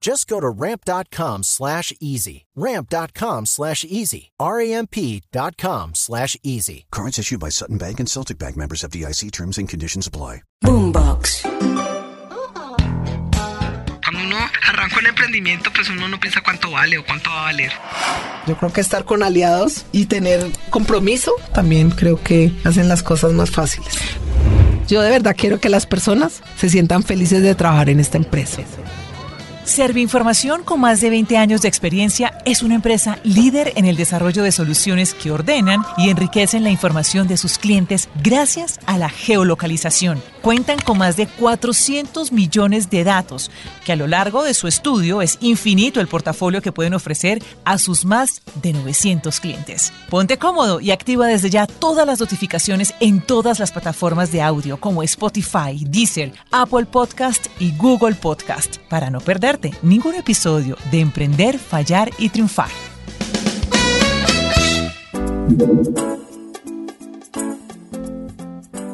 Just go to ramp.com slash easy. Ramp.com slash easy. R-A-M-P.com slash easy. Cards issued by Sutton Bank and Celtic Bank members of DIC terms and conditions apply. Boombox. Cuando uno arranca un emprendimiento, pues uno no piensa cuánto vale o cuánto va a valer. Yo creo que estar con aliados y tener compromiso también creo que hacen las cosas más fáciles. Yo de verdad quiero que las personas se sientan felices de trabajar en esta empresa. Serviinformación, con más de 20 años de experiencia, es una empresa líder en el desarrollo de soluciones que ordenan y enriquecen la información de sus clientes gracias a la geolocalización. Cuentan con más de 400 millones de datos, que a lo largo de su estudio es infinito el portafolio que pueden ofrecer a sus más de 900 clientes. Ponte cómodo y activa desde ya todas las notificaciones en todas las plataformas de audio como Spotify, Deezer, Apple Podcast y Google Podcast para no perderte ningún episodio de Emprender, Fallar y Triunfar.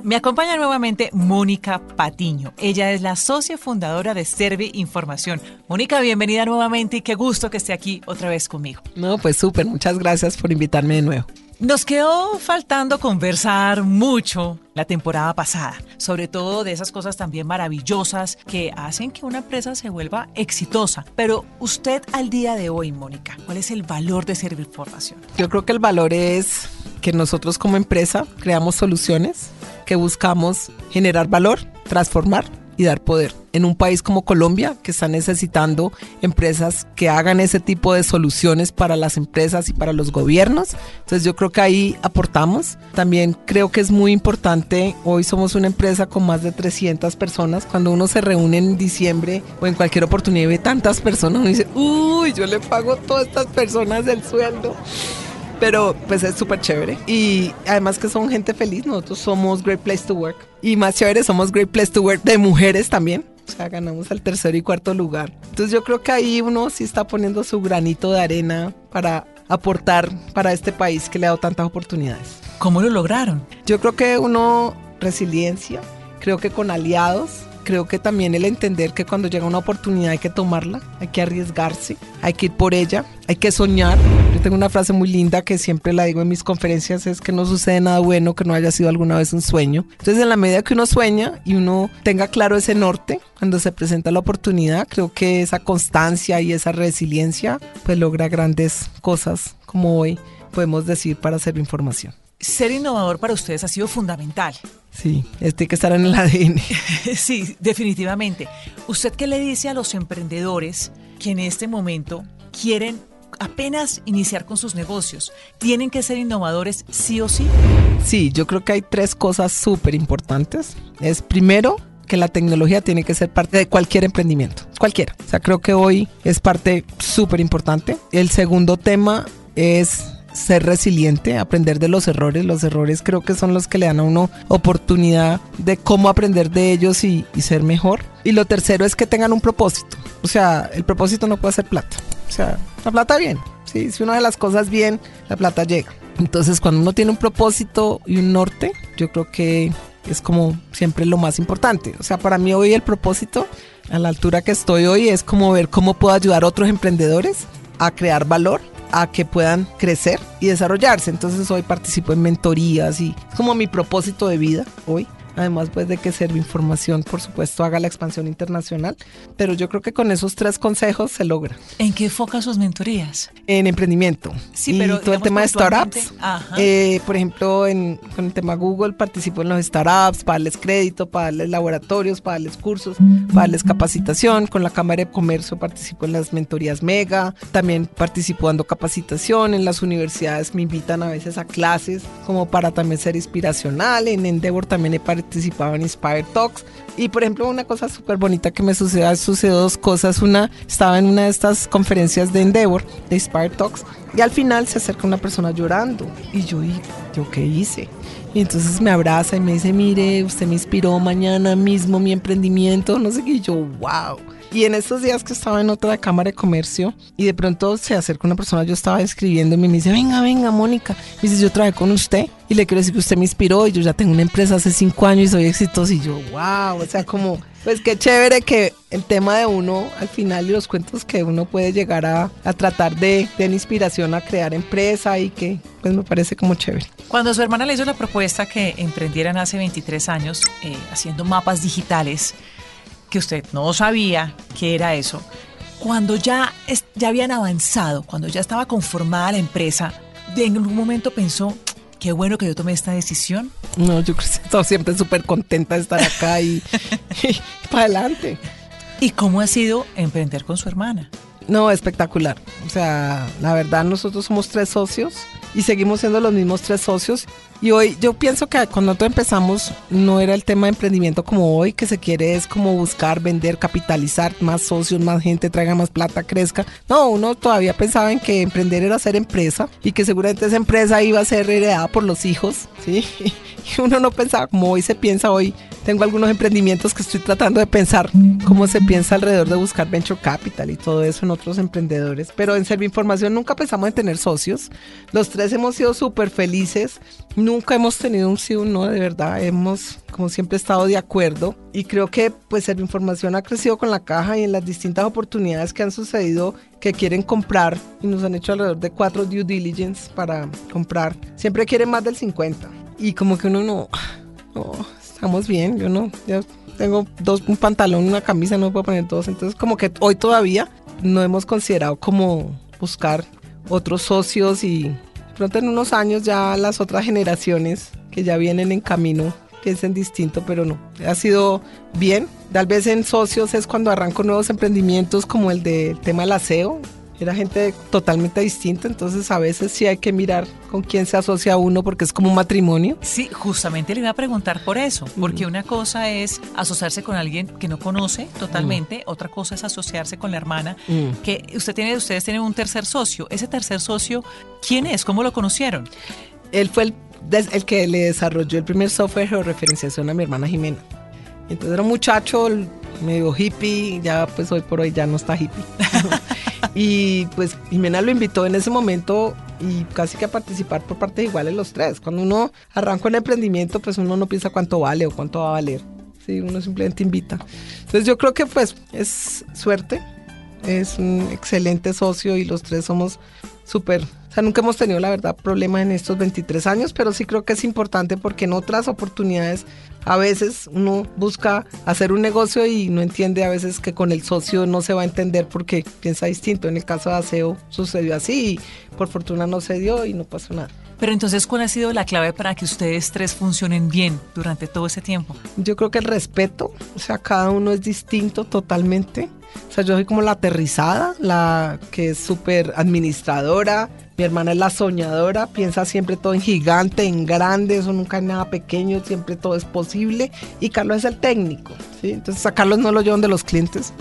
Me acompaña nuevamente Mónica Patiño. Ella es la socia fundadora de Servi Información. Mónica, bienvenida nuevamente y qué gusto que esté aquí otra vez conmigo. No, pues súper, muchas gracias por invitarme de nuevo. Nos quedó faltando conversar mucho la temporada pasada, sobre todo de esas cosas también maravillosas que hacen que una empresa se vuelva exitosa. Pero usted al día de hoy, Mónica, ¿cuál es el valor de Servir Formación? Yo creo que el valor es que nosotros como empresa creamos soluciones que buscamos generar valor, transformar y dar poder. En un país como Colombia, que está necesitando empresas que hagan ese tipo de soluciones para las empresas y para los gobiernos. Entonces yo creo que ahí aportamos. También creo que es muy importante, hoy somos una empresa con más de 300 personas. Cuando uno se reúne en diciembre o en cualquier oportunidad y ve tantas personas, uno dice, uy, yo le pago a todas estas personas el sueldo pero pues es súper chévere. Y además que son gente feliz, nosotros somos Great Place to Work. Y más chévere, somos Great Place to Work de mujeres también. O sea, ganamos el tercer y cuarto lugar. Entonces yo creo que ahí uno sí está poniendo su granito de arena para aportar para este país que le ha dado tantas oportunidades. ¿Cómo lo lograron? Yo creo que uno, resiliencia, creo que con aliados, creo que también el entender que cuando llega una oportunidad hay que tomarla, hay que arriesgarse, hay que ir por ella, hay que soñar. Yo tengo una frase muy linda que siempre la digo en mis conferencias, es que no sucede nada bueno que no haya sido alguna vez un sueño. Entonces en la medida que uno sueña y uno tenga claro ese norte, cuando se presenta la oportunidad, creo que esa constancia y esa resiliencia pues logra grandes cosas como hoy podemos decir para hacer información. Ser innovador para ustedes ha sido fundamental. Sí, este que estar en el ADN. sí, definitivamente. ¿Usted qué le dice a los emprendedores que en este momento quieren apenas iniciar con sus negocios? ¿Tienen que ser innovadores sí o sí? Sí, yo creo que hay tres cosas súper importantes. Es primero, que la tecnología tiene que ser parte de cualquier emprendimiento, cualquiera. O sea, creo que hoy es parte súper importante. El segundo tema es ser resiliente, aprender de los errores. Los errores creo que son los que le dan a uno oportunidad de cómo aprender de ellos y, ser mejor. Y lo tercero es que tengan un propósito. O sea, el propósito no puede ser plata. O sea, la plata bien. Sí, si uno de las cosas bien, la plata llega. Entonces, cuando uno tiene un propósito y un norte, yo creo que es como siempre lo más importante. O sea, para mí hoy el propósito, a la altura que estoy hoy, es como ver cómo puedo ayudar a otros emprendedores a crear valor a que puedan crecer y desarrollarse. Entonces hoy participo en mentorías y es como mi propósito de vida hoy. Además pues de que Información, por supuesto, haga la expansión internacional, pero yo creo que con esos tres consejos se logra. ¿En qué enfoca sus mentorías? En emprendimiento. Sí, pero todo el tema de startups. Eh, por ejemplo, en, con el tema Google participo en los startups, para darles crédito, para darles laboratorios, para darles cursos, para darles capacitación. Con la Cámara de Comercio participo en las mentorías Mega, también participo dando capacitación en las universidades, me invitan a veces a clases como para también ser inspiracional. En Endeavor también he participado en Inspire Talks. Y por ejemplo, una cosa súper bonita que me sucedió, sucedió dos cosas. Una, estaba en una de estas conferencias de Endeavor, de Inspire Talks, y al final se acerca una persona llorando. Y yo, ¿y yo qué hice? Y entonces me abraza y me dice, mire, usted me inspiró mañana mismo mi emprendimiento, no sé qué. Y yo, wow. Y en estos días que estaba en otra cámara de comercio y de pronto se acerca una persona, yo estaba escribiendo y me dice, venga, venga, Mónica. Me dice, yo trabajé con usted y le quiero decir que usted me inspiró y yo ya tengo una empresa hace cinco años y soy exitoso. Y yo, wow, o sea, como, pues qué chévere que el tema de uno al final y los cuentos que uno puede llegar a, a tratar de, de inspiración a crear empresa y que pues me parece como chévere. Cuando su hermana le hizo la propuesta que emprendieran hace 23 años eh, haciendo mapas digitales, que usted no sabía qué era eso, cuando ya, ya habían avanzado, cuando ya estaba conformada la empresa, ¿en algún momento pensó, qué bueno que yo tomé esta decisión? No, yo creo que estoy siempre súper contenta de estar acá y, y para adelante. ¿Y cómo ha sido emprender con su hermana? No, espectacular. O sea, la verdad, nosotros somos tres socios y seguimos siendo los mismos tres socios. Y hoy yo pienso que cuando nosotros empezamos no era el tema de emprendimiento como hoy, que se quiere es como buscar, vender, capitalizar más socios, más gente, traiga más plata, crezca. No, uno todavía pensaba en que emprender era hacer empresa y que seguramente esa empresa iba a ser heredada por los hijos, ¿sí? Y uno no pensaba como hoy se piensa hoy. Tengo algunos emprendimientos que estoy tratando de pensar cómo se piensa alrededor de buscar venture capital y todo eso en otros emprendedores. Pero en Información nunca pensamos en tener socios. Los tres hemos sido súper felices. Nunca hemos tenido un sí o un no, de verdad. Hemos, como siempre, estado de acuerdo. Y creo que pues Información ha crecido con la caja y en las distintas oportunidades que han sucedido que quieren comprar y nos han hecho alrededor de cuatro due diligence para comprar. Siempre quieren más del 50. Y como que uno no, no estamos bien, yo no, yo tengo dos, un pantalón, una camisa, no puedo poner dos. Entonces como que hoy todavía no hemos considerado como buscar otros socios y pronto en unos años ya las otras generaciones que ya vienen en camino piensen distinto, pero no, ha sido bien. Tal vez en socios es cuando arranco nuevos emprendimientos como el del tema del aseo, era gente totalmente distinta, entonces a veces sí hay que mirar con quién se asocia uno porque es como un matrimonio. Sí, justamente le iba a preguntar por eso, porque una cosa es asociarse con alguien que no conoce totalmente, otra cosa es asociarse con la hermana, que usted tiene, ustedes tienen un tercer socio. Ese tercer socio, ¿quién es? ¿Cómo lo conocieron? Él fue el, el que le desarrolló el primer software de referenciación a mi hermana Jimena. Entonces era un muchacho medio hippie, ya pues hoy por hoy ya no está hippie. y pues Jimena lo invitó en ese momento y casi que a participar por partes iguales los tres. Cuando uno arranca un emprendimiento, pues uno no piensa cuánto vale o cuánto va a valer. Sí, uno simplemente invita. Entonces yo creo que pues es suerte, es un excelente socio y los tres somos súper o sea, nunca hemos tenido, la verdad, problemas en estos 23 años, pero sí creo que es importante porque en otras oportunidades a veces uno busca hacer un negocio y no entiende a veces que con el socio no se va a entender porque piensa distinto. En el caso de Aseo sucedió así y por fortuna no se dio y no pasó nada. Pero entonces, ¿cuál ha sido la clave para que ustedes tres funcionen bien durante todo ese tiempo? Yo creo que el respeto, o sea, cada uno es distinto totalmente. O sea, yo soy como la aterrizada, la que es súper administradora, mi hermana es la soñadora, piensa siempre todo en gigante, en grande, eso nunca es nada pequeño, siempre todo es posible. Y Carlos es el técnico, ¿sí? Entonces a Carlos no lo llevan de los clientes,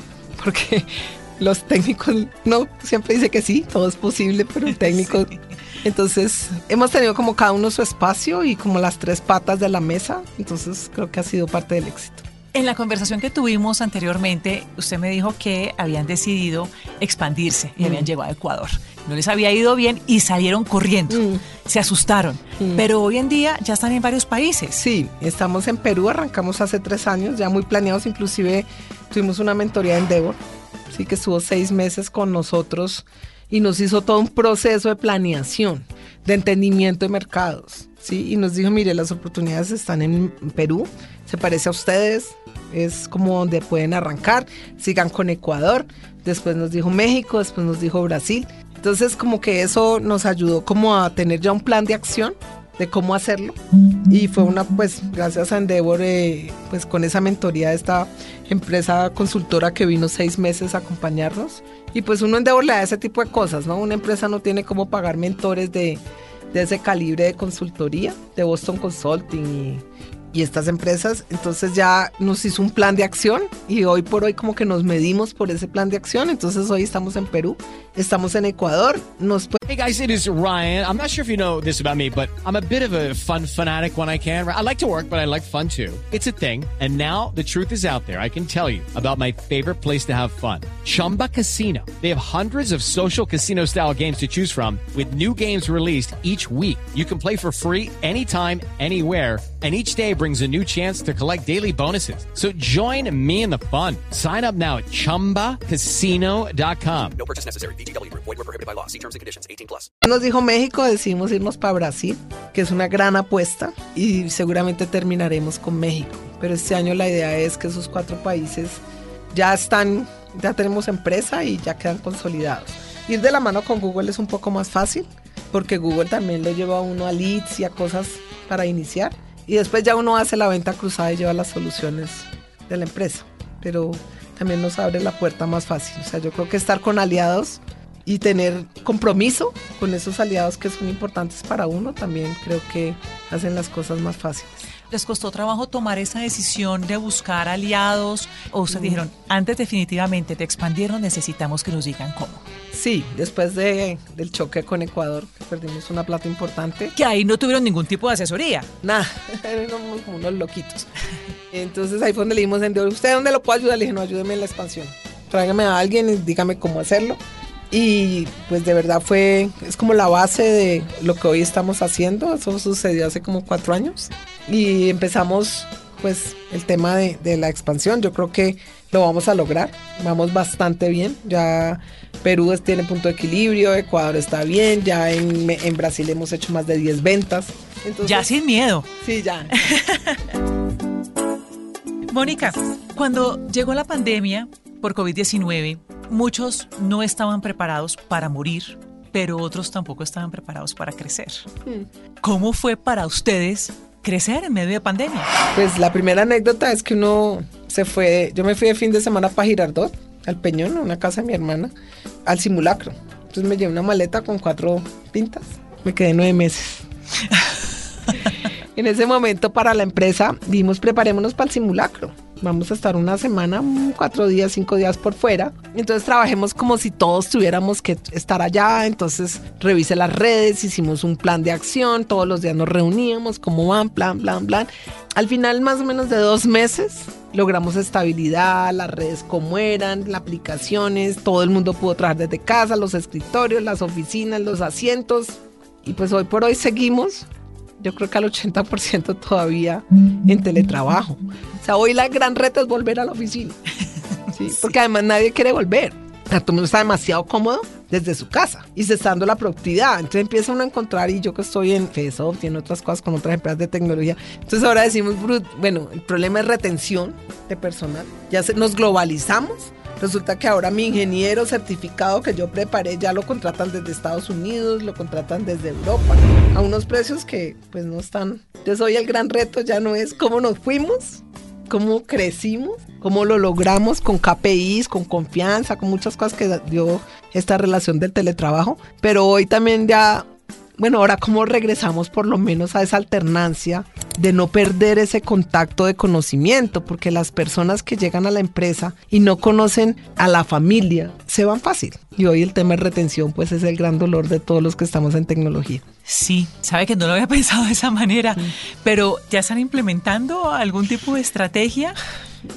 porque los técnicos no siempre dice que sí, todo es posible, pero el técnico. Entonces hemos tenido como cada uno su espacio y como las tres patas de la mesa, entonces creo que ha sido parte del éxito. En la conversación que tuvimos anteriormente, usted me dijo que habían decidido expandirse y habían mm. llegado a Ecuador. No les había ido bien y salieron corriendo. Mm. Se asustaron. Mm. Pero hoy en día ya están en varios países. Sí, estamos en Perú, arrancamos hace tres años, ya muy planeados. Inclusive tuvimos una mentoría en Endeavor, sí que estuvo seis meses con nosotros y nos hizo todo un proceso de planeación, de entendimiento de mercados. ¿sí? Y nos dijo, mire, las oportunidades están en Perú, se parece a ustedes, es como donde pueden arrancar, sigan con Ecuador, después nos dijo México, después nos dijo Brasil. Entonces como que eso nos ayudó como a tener ya un plan de acción de cómo hacerlo. Y fue una pues gracias a Endeavor eh, pues con esa mentoría de esta empresa consultora que vino seis meses a acompañarnos. Y pues uno Endeavor le da ese tipo de cosas no una empresa no tiene cómo pagar mentores de, de ese calibre de consultoría de Boston Consulting y y estas empresas. Entonces ya nos hizo un plan de acción y hoy por hoy como que nos medimos por ese plan de acción. Entonces hoy estamos en Perú, estamos en Ecuador. Nos hey guys, it is Ryan. I'm not sure if you know this about me, but I'm a bit of a fun fanatic when I can. I like to work, but I like fun too. It's a thing. And now the truth is out there. I can tell you about my favorite place to have fun. Chumba Casino. They have hundreds of social casino style games to choose from with new games released each week. You can play for free anytime, anywhere and each day brings a new chance to collect daily bonuses. So join me in the fun. Sign up now at ChumbaCasino.com. No purchase necessary. BGW. Void were prohibited by law. See terms and conditions. 18 plus. Nos dijo México, decidimos irnos para Brasil, que es una gran apuesta y seguramente terminaremos con México. Pero este año la idea es que esos cuatro países ya están, ya tenemos empresa y ya quedan consolidados. Ir de la mano con Google es un poco más fácil porque Google también lo lleva a uno a leads y a cosas para iniciar y después ya uno hace la venta cruzada y lleva las soluciones de la empresa. Pero también nos abre la puerta más fácil. O sea, yo creo que estar con aliados y tener compromiso con esos aliados que son importantes para uno también creo que hacen las cosas más fáciles. ¿Les costó trabajo tomar esa decisión de buscar aliados? ¿O ustedes mm. dijeron, antes definitivamente de expandirnos necesitamos que nos digan cómo? Sí, después de, del choque con Ecuador, que perdimos una plata importante. Que ahí no tuvieron ningún tipo de asesoría. Nada, éramos como unos loquitos. Entonces ahí fue donde le dimos, ¿usted dónde lo puedo ayudar? Le dije, no, ayúdeme en la expansión. Tráigame a alguien y dígame cómo hacerlo. Y pues de verdad fue, es como la base de lo que hoy estamos haciendo. Eso sucedió hace como cuatro años. Y empezamos pues el tema de, de la expansión. Yo creo que lo vamos a lograr. Vamos bastante bien. Ya Perú tiene punto de equilibrio, Ecuador está bien, ya en, en Brasil hemos hecho más de 10 ventas. ya sin miedo. Sí, ya. Mónica, cuando llegó la pandemia por COVID-19, muchos no estaban preparados para morir, pero otros tampoco estaban preparados para crecer. Hmm. ¿Cómo fue para ustedes crecer en medio de pandemia? Pues la primera anécdota es que uno se fue, yo me fui de fin de semana para Girardot, al Peñón, a una casa de mi hermana, al simulacro. Entonces me llevé una maleta con cuatro pintas. Me quedé nueve meses. en ese momento para la empresa dijimos preparémonos para el simulacro. Vamos a estar una semana, cuatro días, cinco días por fuera. Entonces trabajemos como si todos tuviéramos que estar allá. Entonces revise las redes, hicimos un plan de acción, todos los días nos reuníamos, cómo van, plan, plan, plan. Al final más o menos de dos meses logramos estabilidad, las redes como eran, las aplicaciones, todo el mundo pudo trabajar desde casa, los escritorios, las oficinas, los asientos. Y pues hoy por hoy seguimos, yo creo que al 80% todavía en teletrabajo. O sea, hoy la gran reto es volver a la oficina. ¿sí? Porque además nadie quiere volver. O sea, todo el mundo está demasiado cómodo desde su casa y se está dando la productividad. Entonces empieza uno a encontrar, y yo que estoy en FESOFT tiene otras cosas con otras empresas de tecnología. Entonces ahora decimos, bueno, el problema es retención de personal. Ya nos globalizamos. Resulta que ahora mi ingeniero certificado que yo preparé ya lo contratan desde Estados Unidos, lo contratan desde Europa, a unos precios que pues no están. Yo soy el gran reto, ya no es cómo nos fuimos, cómo crecimos, cómo lo logramos con KPIs, con confianza, con muchas cosas que dio esta relación del teletrabajo. Pero hoy también ya, bueno, ahora cómo regresamos por lo menos a esa alternancia de no perder ese contacto de conocimiento, porque las personas que llegan a la empresa y no conocen a la familia se van fácil. Y hoy el tema de retención pues es el gran dolor de todos los que estamos en tecnología. Sí, sabe que no lo había pensado de esa manera, pero ¿ya están implementando algún tipo de estrategia?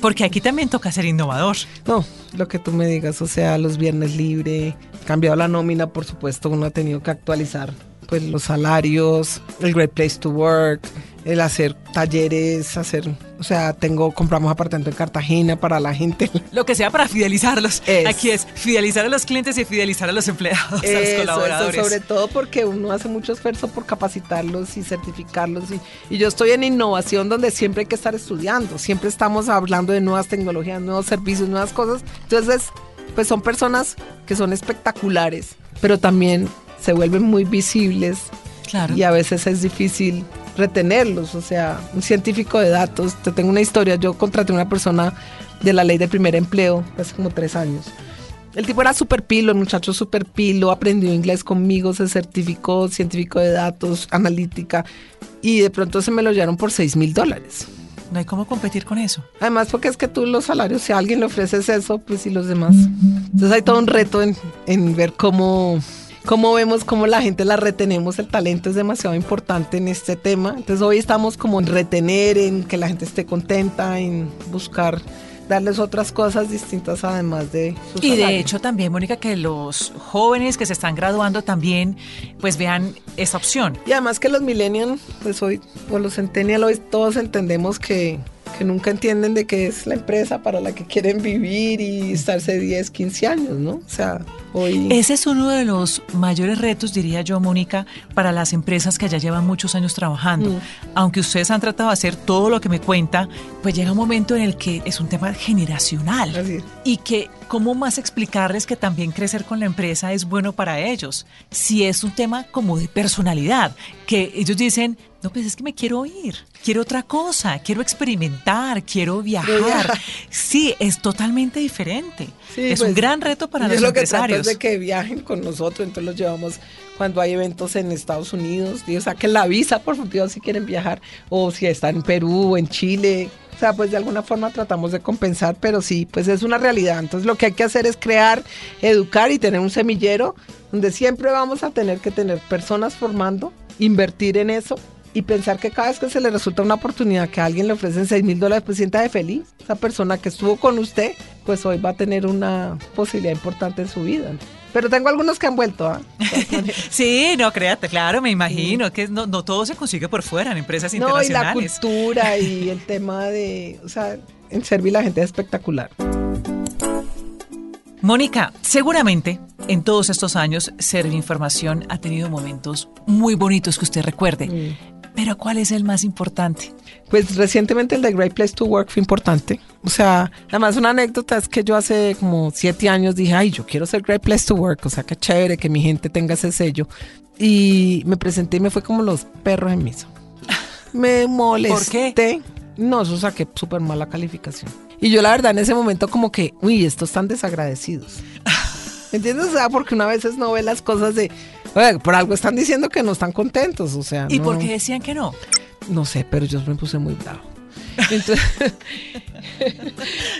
Porque aquí también toca ser innovador. No, lo que tú me digas, o sea, los viernes libre, cambiado la nómina, por supuesto, uno ha tenido que actualizar pues los salarios, el Great Place to Work, el hacer talleres, hacer, o sea, tengo, compramos apartamento en Cartagena para la gente. Lo que sea para fidelizarlos. Es. Aquí es fidelizar a los clientes y fidelizar a los empleados, a los Eso, eso, colaboradores. sobre todo porque uno hace mucho esfuerzo por capacitarlos y certificarlos. Y, y yo estoy en innovación donde siempre hay que estar estudiando, siempre estamos hablando de nuevas tecnologías, nuevos servicios, nuevas cosas. Entonces, pues son personas que son espectaculares, pero también se vuelven muy visibles Claro. y a veces es difícil retenerlos. O sea, un científico de datos, te tengo una historia, yo contraté a una persona de la ley de primer empleo hace como tres años. El tipo era super pilo, el muchacho super pilo, aprendió inglés conmigo, se certificó científico de datos, analítica, y de pronto se me lo llevaron por 6 mil dólares. No hay cómo competir con eso. Además, porque es que tú los salarios, si a alguien le ofreces eso, pues y los demás. Entonces hay todo un reto en, en ver cómo, cómo vemos cómo la gente la retenemos. El talento es demasiado importante en este tema. Entonces hoy estamos como en retener, en que la gente esté contenta, en buscar darles otras cosas distintas además de su Y de hecho también, Mónica, que los jóvenes que se están graduando también pues vean esa opción. Y además que los millennials, pues hoy, o los centennials, hoy todos entendemos que, que nunca entienden de qué es la empresa para la que quieren vivir y estarse 10, 15 años, ¿no? O sea, hoy... Ese es uno de los mayores retos, diría yo, Mónica, para las empresas que ya llevan muchos años trabajando. Mm. Aunque ustedes han tratado de hacer todo lo que me cuenta, pues llega un momento en el que es un tema generacional. Así es. Y que, ¿cómo más explicarles que también crecer con la empresa es bueno para ellos? Si es un tema como de personalidad, que ellos dicen, no, pues es que me quiero ir, quiero otra cosa, quiero experimentar, quiero viajar. Sí, es totalmente diferente. Sí, es pues, un gran reto para los lo que empresarios. es de que viajen con nosotros, entonces los llevamos cuando hay eventos en Estados Unidos, y saquen la visa, por favor, si quieren viajar, o si están en Perú o en Chile. O sea, pues de alguna forma tratamos de compensar, pero sí, pues es una realidad. Entonces lo que hay que hacer es crear, educar y tener un semillero donde siempre vamos a tener que tener personas formando, invertir en eso y pensar que cada vez que se le resulta una oportunidad que a alguien le ofrecen 6 mil dólares, pues sienta de feliz. Esa persona que estuvo con usted, pues hoy va a tener una posibilidad importante en su vida. Pero tengo algunos que han vuelto, ¿ah? Sí, no, créate, claro, me imagino que no, no todo se consigue por fuera en empresas No, y la internacionales. cultura y el tema de, o sea, en Servi la gente es espectacular. Mónica, seguramente en todos estos años Información ha tenido momentos muy bonitos que usted recuerde. Mm. Pero ¿cuál es el más importante? Pues recientemente el de Great Place to Work fue importante. O sea, además una anécdota es que yo hace como siete años dije, ay, yo quiero ser Great Place to Work. O sea, qué chévere que mi gente tenga ese sello. Y me presenté y me fue como los perros en misa. Me molesté. qué? No, eso saqué súper mala calificación. Y yo la verdad en ese momento como que, uy, estos están desagradecidos. ¿Entiendes? O sea, porque una vez no ve las cosas de, "Oye, por algo están diciendo que no están contentos, o sea. ¿Y no. por qué decían que no? No sé, pero yo me puse muy bravo.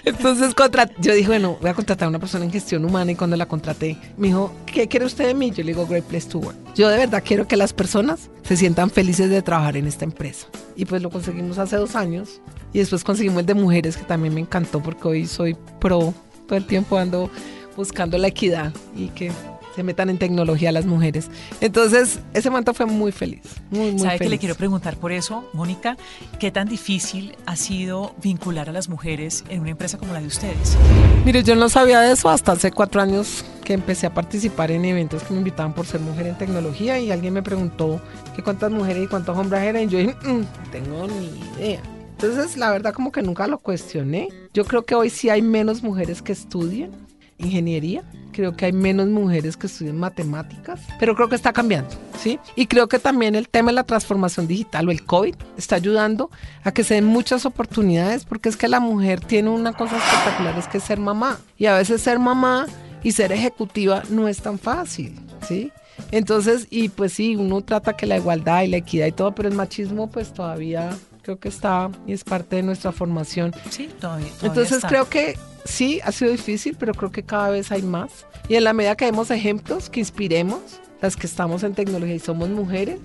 Entonces, yo dije, bueno, voy a contratar a una persona en gestión humana y cuando la contraté, me dijo, ¿qué quiere usted de mí? Yo le digo, Great Place to Work. Yo de verdad quiero que las personas se sientan felices de trabajar en esta empresa. Y pues lo conseguimos hace dos años. Y después conseguimos el de mujeres, que también me encantó porque hoy soy pro. Todo el tiempo ando buscando la equidad y que se metan en tecnología las mujeres. Entonces, ese momento fue muy feliz. Muy, muy ¿Sabe que le feliz. quiero preguntar por eso, Mónica? ¿Qué tan difícil ha sido vincular a las mujeres en una empresa como la de ustedes? Mire, yo no sabía de eso hasta hace cuatro años que empecé a participar en eventos que me invitaban por ser mujer en tecnología y alguien me preguntó que cuántas mujeres y cuántos hombres eran y yo dije, "Mm, no tengo ni idea. Entonces, la verdad como que nunca lo cuestioné. Yo creo que hoy sí hay menos mujeres que estudian ingeniería. Creo que hay menos mujeres que estudian matemáticas, pero creo que está cambiando, ¿sí? Y creo que también el tema de la transformación digital o el COVID está ayudando a que se den muchas oportunidades, porque es que la mujer tiene una cosa espectacular, es que es ser mamá. Y a veces ser mamá y ser ejecutiva no es tan fácil, ¿sí? Entonces, y pues sí, uno trata que la igualdad y la equidad y todo, pero el machismo pues todavía creo que está y es parte de nuestra formación. Sí, todavía. todavía Entonces está. creo que sí, ha sido difícil, pero creo que cada vez hay más. Y en la medida que vemos ejemplos que inspiremos, las que estamos en tecnología y somos mujeres,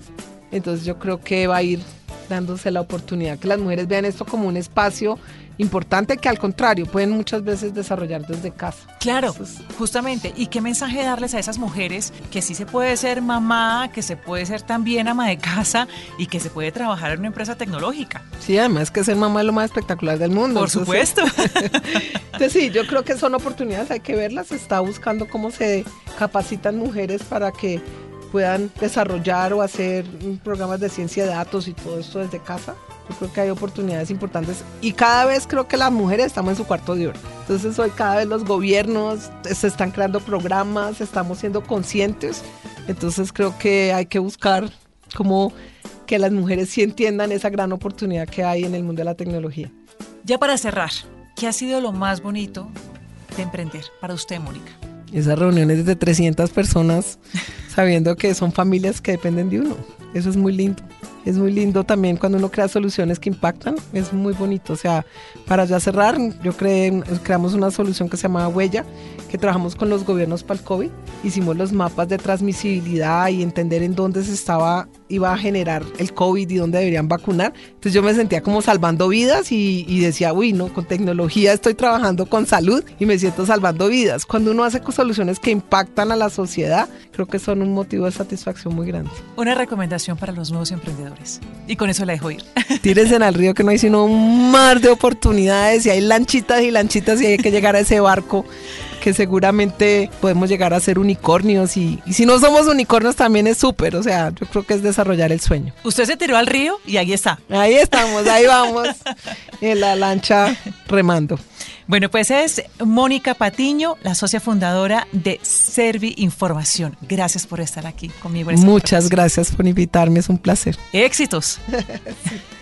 entonces yo creo que va a ir dándose la oportunidad que las mujeres vean esto como un espacio importante que al contrario pueden muchas veces desarrollar desde casa. Claro, Entonces, justamente. ¿Y qué mensaje darles a esas mujeres que sí se puede ser mamá, que se puede ser también ama de casa y que se puede trabajar en una empresa tecnológica? sí, además que ser mamá es lo más espectacular del mundo. Por Entonces, supuesto. Entonces sí, yo creo que son oportunidades, hay que verlas. Se está buscando cómo se capacitan mujeres para que puedan desarrollar o hacer programas de ciencia de datos y todo esto desde casa. Yo creo que hay oportunidades importantes y cada vez creo que las mujeres estamos en su cuarto de oro. Entonces hoy cada vez los gobiernos se están creando programas, estamos siendo conscientes. Entonces creo que hay que buscar cómo que las mujeres sí entiendan esa gran oportunidad que hay en el mundo de la tecnología. ya para cerrar, ¿qué ha sido lo más bonito de emprender para usted, Mónica? Esas reuniones de 300 personas sabiendo que son familias que dependen de uno. Eso es muy lindo. Es muy lindo también cuando uno crea soluciones que impactan. Es muy bonito. O sea, para ya cerrar, yo creé, creamos una solución que se llama Huella, que trabajamos con los gobiernos para el COVID. Hicimos los mapas de transmisibilidad y entender en dónde se estaba, iba a generar el COVID y dónde deberían vacunar. Entonces yo me sentía como salvando vidas y, y decía, uy, no, con tecnología estoy trabajando con salud y me siento salvando vidas. Cuando uno hace soluciones que impactan a la sociedad, creo que son un motivo de satisfacción muy grande. Una recomendación para los nuevos emprendedores. Y con eso la dejo ir. Tírense al río que no hay sino un mar de oportunidades y hay lanchitas y lanchitas y hay que llegar a ese barco que seguramente podemos llegar a ser unicornios y, y si no somos unicornios también es súper, o sea, yo creo que es desarrollar el sueño. Usted se tiró al río y ahí está. Ahí estamos, ahí vamos, en la lancha remando. Bueno, pues es Mónica Patiño, la socia fundadora de Servi Información. Gracias por estar aquí conmigo. en esta Muchas gracias por invitarme, es un placer. Éxitos. Boombox.